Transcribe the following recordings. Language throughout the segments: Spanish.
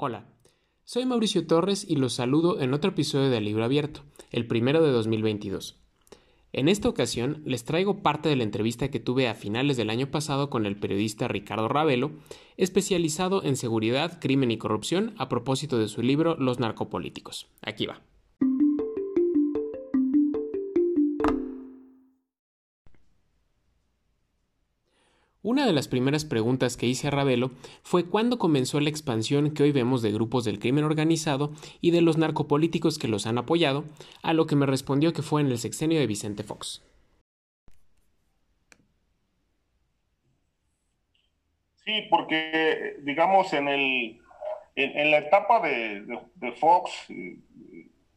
Hola, soy Mauricio Torres y los saludo en otro episodio de Libro Abierto, el primero de 2022. En esta ocasión les traigo parte de la entrevista que tuve a finales del año pasado con el periodista Ricardo Ravelo, especializado en seguridad, crimen y corrupción, a propósito de su libro Los narcopolíticos. Aquí va. Una de las primeras preguntas que hice a Ravelo fue cuándo comenzó la expansión que hoy vemos de grupos del crimen organizado y de los narcopolíticos que los han apoyado, a lo que me respondió que fue en el sexenio de Vicente Fox. Sí, porque digamos en el en, la etapa de, Fox eh,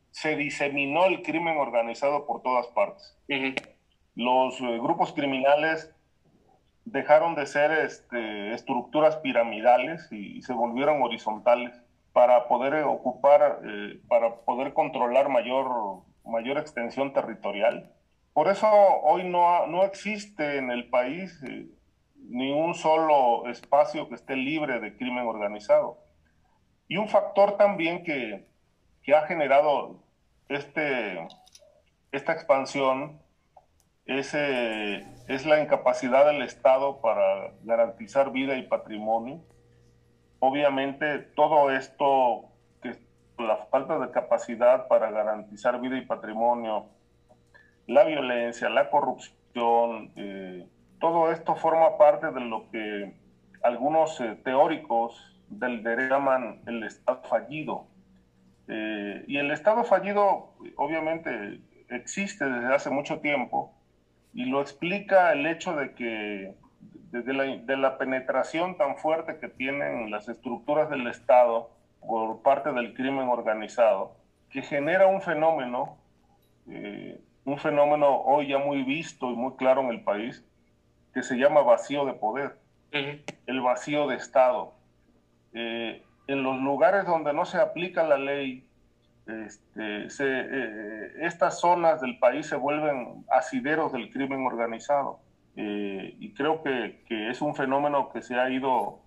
se diseminó el crimen organizado por todas partes. Los eh, grupos criminales dejaron de ser este, estructuras piramidales y, se volvieron horizontales para poder ocupar, eh, para poder controlar mayor, mayor extensión territorial. Por eso hoy no, no existe en el país eh, ni un solo espacio que esté libre de crimen organizado. Y un factor también que, que ha generado este, esta expansión es, es la incapacidad del Estado para garantizar vida y patrimonio. Obviamente todo esto, que la falta de capacidad para garantizar vida y patrimonio, la violencia, la corrupción, eh, todo esto forma parte de lo que algunos eh, teóricos del derecho llaman el Estado fallido. Eh, y el Estado fallido obviamente existe desde hace mucho tiempo, y lo explica el hecho de que desde la, de la penetración tan fuerte que tienen las estructuras del Estado por parte del crimen organizado, que genera un fenómeno, eh, un fenómeno hoy ya muy visto y muy claro en el país, que se llama vacío de poder, el vacío de Estado. Eh, en los lugares donde no se aplica la ley, este, eh, estas zonas del país se vuelven asideros del crimen organizado. Eh, y creo que, es un fenómeno que se ha ido,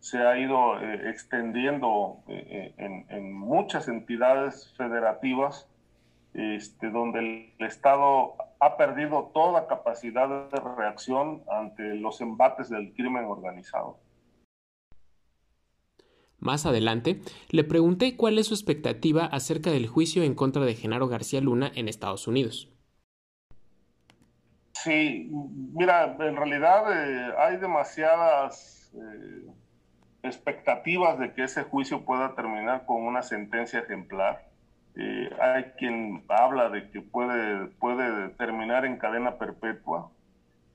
se ha ido eh, extendiendo en, muchas entidades federativas, este, donde el Estado ha perdido toda capacidad de reacción ante los embates del crimen organizado. Más adelante, le pregunté cuál es su expectativa acerca del juicio en contra de Genaro García Luna en Estados Unidos. Sí, mira, en realidad eh, hay demasiadas eh, expectativas de que ese juicio pueda terminar con una sentencia ejemplar. Eh, hay quien habla de que puede, puede terminar en cadena perpetua.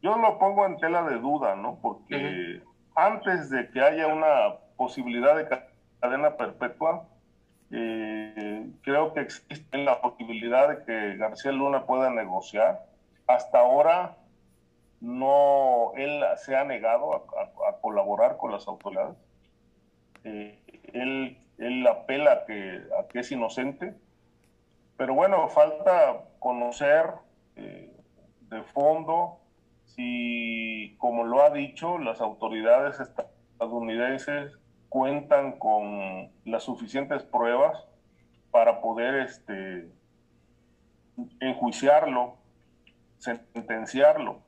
Yo lo pongo en tela de duda, ¿no? Porque antes de que haya una posibilidad de cadena perpetua, eh, creo que existe la posibilidad de que García Luna pueda negociar. Hasta ahora no, él se ha negado a, colaborar con las autoridades. Eh, él, él, apela a que, que es inocente, pero bueno, falta conocer eh, de fondo si, como lo ha dicho, las autoridades estadounidenses cuentan con las suficientes pruebas para poder este, enjuiciarlo, sentenciarlo.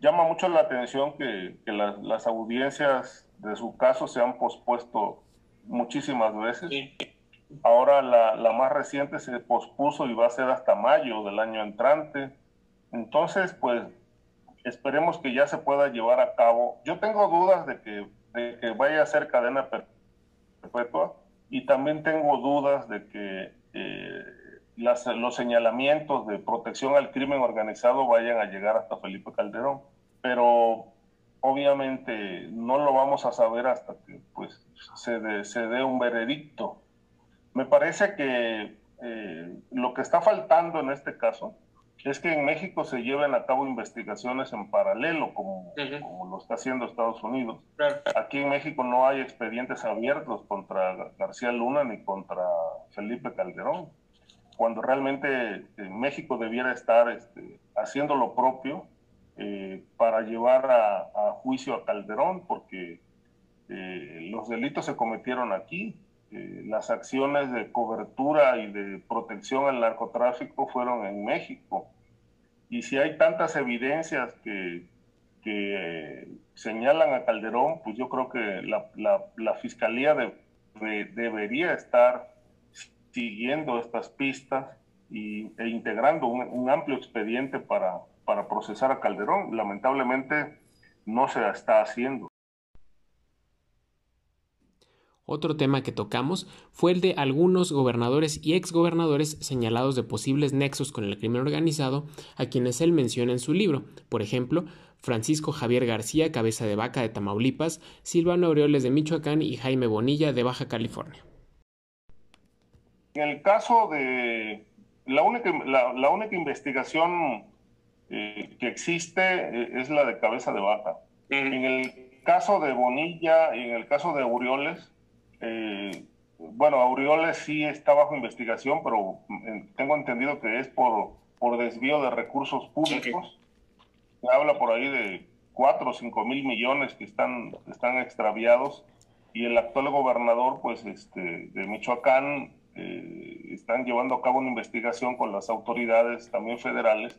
Llama mucho la atención que, las audiencias de su caso se han pospuesto muchísimas veces. Ahora la, la, más reciente se pospuso y va a ser hasta mayo del año entrante. Entonces, pues esperemos que ya se pueda llevar a cabo. Yo tengo dudas de que de que vaya a ser cadena perpetua y también tengo dudas de que eh, los señalamientos de protección al crimen organizado vayan a llegar hasta Felipe Calderón. Pero obviamente no lo vamos a saber hasta que pues, se, dé un veredicto. Me parece que eh, lo que está faltando en este caso es que en México se lleven a cabo investigaciones en paralelo, como, como lo está haciendo Estados Unidos. Aquí en México no hay expedientes abiertos contra García Luna ni contra Felipe Calderón, cuando realmente eh, México debiera estar este, haciendo lo propio eh, para llevar a, juicio a Calderón, porque Eh, los delitos se cometieron aquí, eh, las acciones de cobertura y de protección al narcotráfico fueron en México. Y si hay tantas evidencias que, que señalan a Calderón, pues yo creo que la, la, Fiscalía debería estar siguiendo estas pistas y, e integrando un, amplio expediente para, para procesar a Calderón. Lamentablemente no se está haciendo. Otro tema que tocamos fue el de algunos gobernadores y exgobernadores señalados de posibles nexos con el crimen organizado, a quienes él menciona en su libro. Por ejemplo, Francisco Javier García, cabeza de vaca de Tamaulipas, Silvano Aureoles de Michoacán y Jaime Bonilla de Baja California. En el caso de la única, la, única investigación eh, que existe eh, es la de cabeza de vaca. En el caso de Bonilla y en el caso de Aureoles, eh, bueno, Aureoles sí está bajo investigación, pero tengo entendido que es por, por desvío de recursos públicos. Se habla por ahí de 4 o 5 mil millones que están, están extraviados y el actual gobernador pues, este, de Michoacán eh, están llevando a cabo una investigación con las autoridades también federales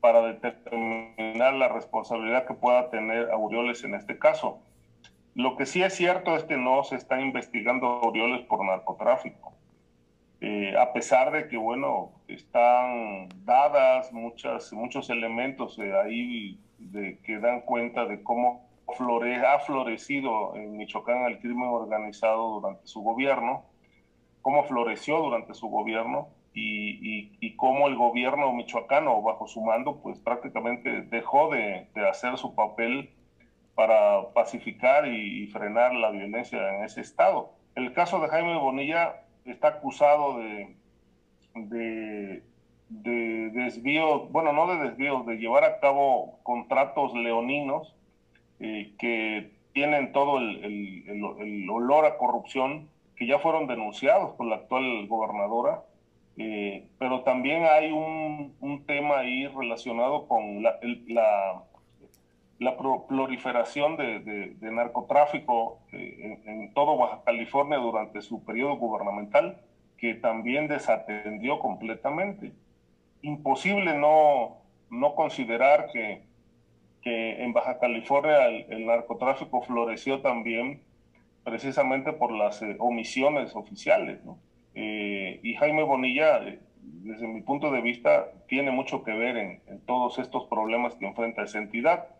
para determinar la responsabilidad que pueda tener Aureoles en este caso. Lo que sí es cierto es que no se está investigando Orioles por narcotráfico. Eh, a pesar de que, bueno, están dadas muchas, muchos elementos ahí de, que dan cuenta de cómo flore, ha florecido en Michoacán el crimen organizado durante su gobierno, cómo floreció durante su gobierno y, cómo el gobierno michoacano, bajo su mando, pues prácticamente dejó de, de hacer su papel para pacificar y, frenar la violencia en ese estado. El caso de Jaime Bonilla está acusado de, de, desvío, bueno, no de desvío, de llevar a cabo contratos leoninos eh, que tienen todo el, olor a corrupción, que ya fueron denunciados por la actual gobernadora, eh, pero también hay un, tema ahí relacionado con la la proliferación de, narcotráfico eh, en, todo Baja California durante su periodo gubernamental, que también desatendió completamente. Imposible no, no considerar que, que en Baja California el, narcotráfico floreció también precisamente por las eh, omisiones oficiales. Eh, y Jaime Bonilla, desde mi punto de vista, tiene mucho que ver en, en todos estos problemas que enfrenta esa entidad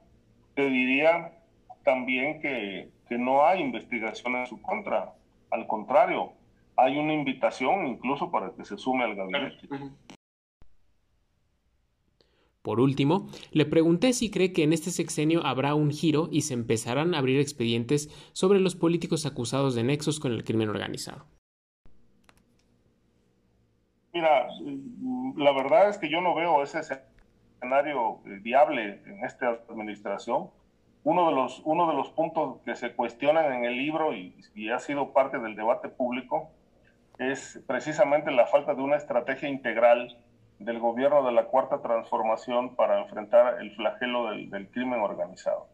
te diría también que, no hay investigación en su contra. Al contrario, hay una invitación incluso para que se sume al gabinete. Por último, le pregunté si cree que en este sexenio habrá un giro y se empezarán a abrir expedientes sobre los políticos acusados de nexos con el crimen organizado. Mira, la verdad es que yo no veo ese escenario eh, viable en esta administración. Uno de los, uno de los puntos que se cuestionan en el libro y, y ha sido parte del debate público es precisamente la falta de una estrategia integral del gobierno de la Cuarta Transformación para enfrentar el flagelo del, del, crimen organizado.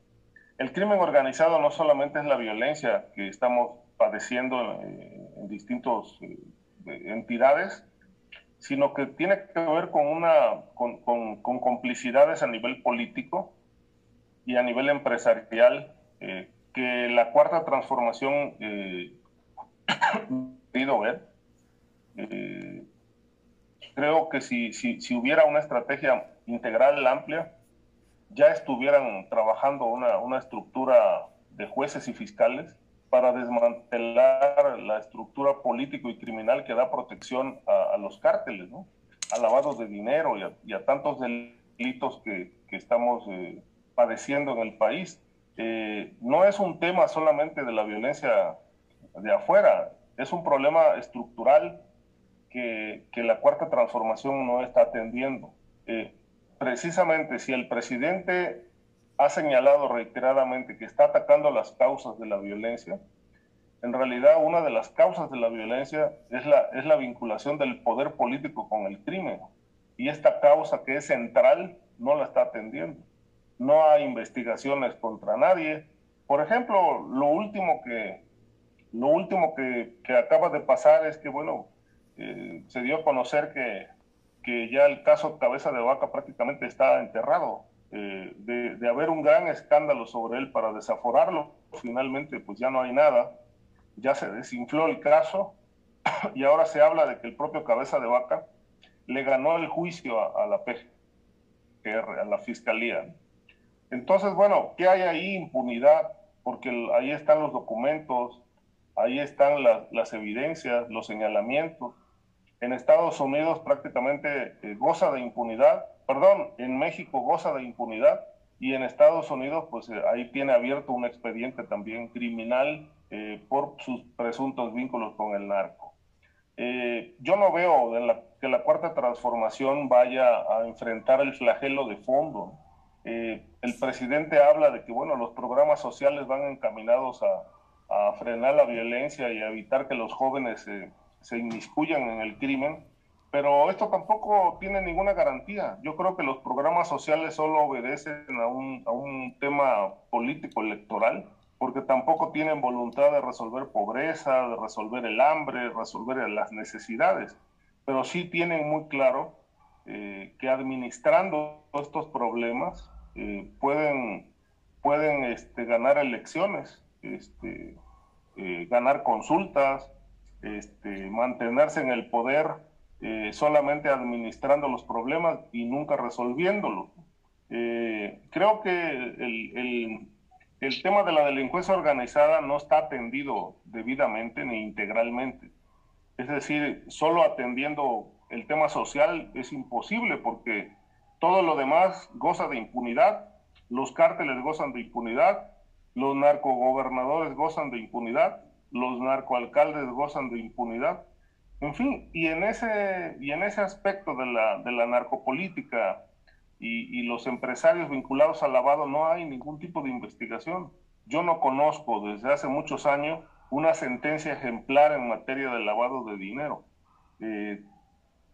El crimen organizado no solamente es la violencia que estamos padeciendo en, en distintas eh, entidades, sino que tiene que ver con, una, con, con, complicidades a nivel político y a nivel empresarial, eh, que la cuarta transformación eh, ver. Eh, creo que si, si, si, hubiera una estrategia integral amplia, ya estuvieran trabajando una, una estructura de jueces y fiscales para desmantelar la estructura político y criminal que da protección a, los cárteles, ¿no? a lavados de dinero y a, tantos delitos que, que estamos eh, padeciendo en el país. Eh, no es un tema solamente de la violencia de afuera, es un problema estructural que, que la cuarta transformación no está atendiendo. Eh, precisamente si el presidente ha señalado reiteradamente que está atacando las causas de la violencia, en realidad una de las causas de la violencia es la, es la vinculación del poder político con el crimen. Y esta causa que es central no la está atendiendo. No hay investigaciones contra nadie, por ejemplo, lo último que, lo último que, que acaba de pasar es que, bueno, eh, se dio a conocer que, que, ya el caso Cabeza de Vaca prácticamente está enterrado. Eh, de, de, haber un gran escándalo sobre él para desaforarlo, finalmente pues ya no hay nada, ya se desinfló el caso y ahora se habla de que el propio Cabeza de Vaca le ganó el juicio a, la PGR, a la Fiscalía. Entonces, bueno, ¿qué hay ahí? Impunidad, porque ahí están los documentos, ahí están las evidencias, los señalamientos. En Estados Unidos prácticamente eh, goza de impunidad, perdón, en México goza de impunidad y en Estados Unidos pues eh, ahí tiene abierto un expediente también criminal eh, por sus presuntos vínculos con el narco. yo no veo que la cuarta transformación vaya a enfrentar el flagelo de fondo eh, el presidente habla de que, bueno, los programas sociales van encaminados a, frenar la violencia y a evitar que los jóvenes se inmiscuyan en el crimen, pero esto tampoco tiene ninguna garantía. Yo creo que los programas sociales solo obedecen a un, a un tema político electoral, porque tampoco tienen voluntad de resolver pobreza, de resolver el hambre, resolver las necesidades, pero sí tienen muy claro eh, que administrando estos problemas eh, pueden, pueden este, ganar elecciones, este, eh, ganar consultas, este, mantenerse en el poder solamente administrando los problemas y nunca resolviéndolos. creo que el, el tema de la delincuencia organizada no está atendido debidamente ni integralmente. Es decir, solo atendiendo el tema social es imposible porque todo lo demás goza de impunidad, los cárteles gozan de impunidad, los narcogobernadores gozan de impunidad, los narcoalcaldes gozan de impunidad. En fin, y en ese, y en ese aspecto de la, de la narcopolítica y, y, los empresarios vinculados al lavado no hay ningún tipo de investigación. Yo no conozco desde hace muchos años una sentencia ejemplar en materia de lavado de dinero, eh,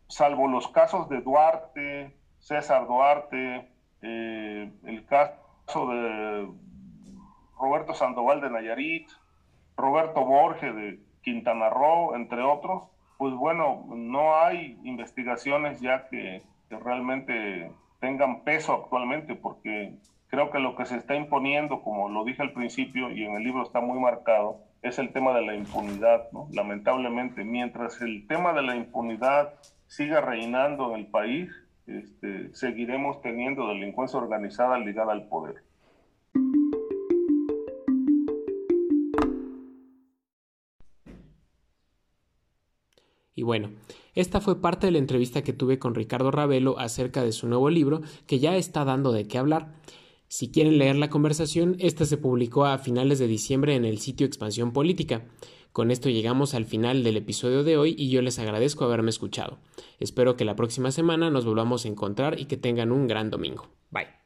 salvo los casos de Duarte, César Duarte, eh, el caso de Roberto Sandoval de Nayarit, Roberto Borges de Quintana Roo, entre otros, pues bueno, no hay investigaciones ya que, que realmente tengan peso actualmente, porque creo que lo que se está imponiendo, como lo dije al principio y en el libro está muy marcado, es el tema de la impunidad, ¿no? Lamentablemente, mientras el tema de la impunidad siga reinando en el país, este, seguiremos teniendo delincuencia organizada ligada al poder. Y bueno, esta fue parte de la entrevista que tuve con Ricardo Ravelo acerca de su nuevo libro, que ya está dando de qué hablar. Si quieren leer la conversación, esta se publicó a finales de diciembre en el sitio Expansión Política. Con esto llegamos al final del episodio de hoy y yo les agradezco haberme escuchado. Espero que la próxima semana nos volvamos a encontrar y que tengan un gran domingo. Bye.